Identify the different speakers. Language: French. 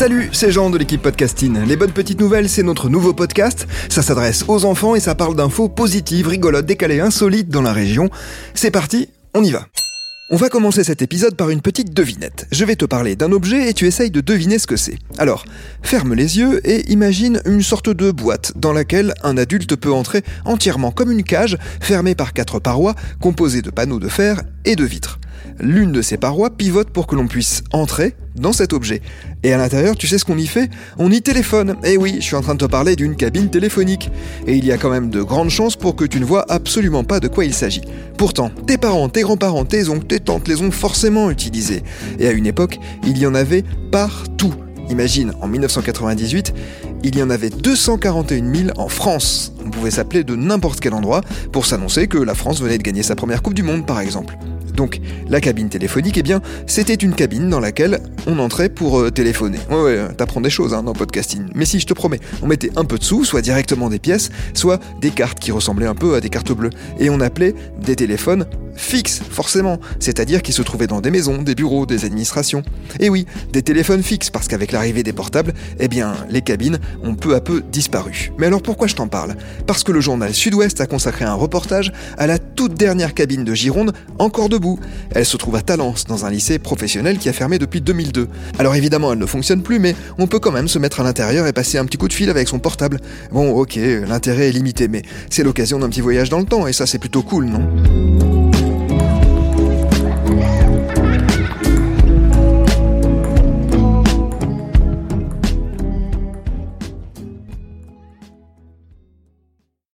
Speaker 1: Salut, c'est Jean de l'équipe Podcasting. Les bonnes petites nouvelles, c'est notre nouveau podcast. Ça s'adresse aux enfants et ça parle d'infos positives, rigolotes, décalées, insolites dans la région. C'est parti, on y va. On va commencer cet épisode par une petite devinette. Je vais te parler d'un objet et tu essayes de deviner ce que c'est. Alors, ferme les yeux et imagine une sorte de boîte dans laquelle un adulte peut entrer entièrement comme une cage, fermée par quatre parois, composées de panneaux de fer et de vitres. L'une de ces parois pivote pour que l'on puisse entrer dans cet objet. Et à l'intérieur, tu sais ce qu'on y fait? On y téléphone. Eh oui, je suis en train de te parler d'une cabine téléphonique. Et il y a quand même de grandes chances pour que tu ne vois absolument pas de quoi il s'agit. Pourtant, tes parents, tes grands-parents, tes oncles, tes tantes les ont forcément utilisés. Et à une époque, il y en avait partout. Imagine, en 1998, il y en avait 241 000 en France. Pouvait s'appeler de n'importe quel endroit pour s'annoncer que la France venait de gagner sa première Coupe du Monde, par exemple. Donc la cabine téléphonique, eh bien, c'était une cabine dans laquelle on entrait pour euh, téléphoner. Ouais, ouais, t'apprends des choses hein, dans podcasting. Mais si, je te promets, on mettait un peu de sous, soit directement des pièces, soit des cartes qui ressemblaient un peu à des cartes bleues. Et on appelait des téléphones fixes, forcément, c'est-à-dire qui se trouvaient dans des maisons, des bureaux, des administrations. Et oui, des téléphones fixes, parce qu'avec l'arrivée des portables, eh bien, les cabines ont peu à peu disparu. Mais alors pourquoi je t'en parle? Parce que le journal Sud-Ouest a consacré un reportage à la toute dernière cabine de Gironde, encore debout. Elle se trouve à Talence, dans un lycée professionnel qui a fermé depuis 2002. Alors évidemment, elle ne fonctionne plus, mais on peut quand même se mettre à l'intérieur et passer un petit coup de fil avec son portable. Bon, ok, l'intérêt est limité, mais c'est l'occasion d'un petit voyage dans le temps, et ça c'est plutôt cool, non?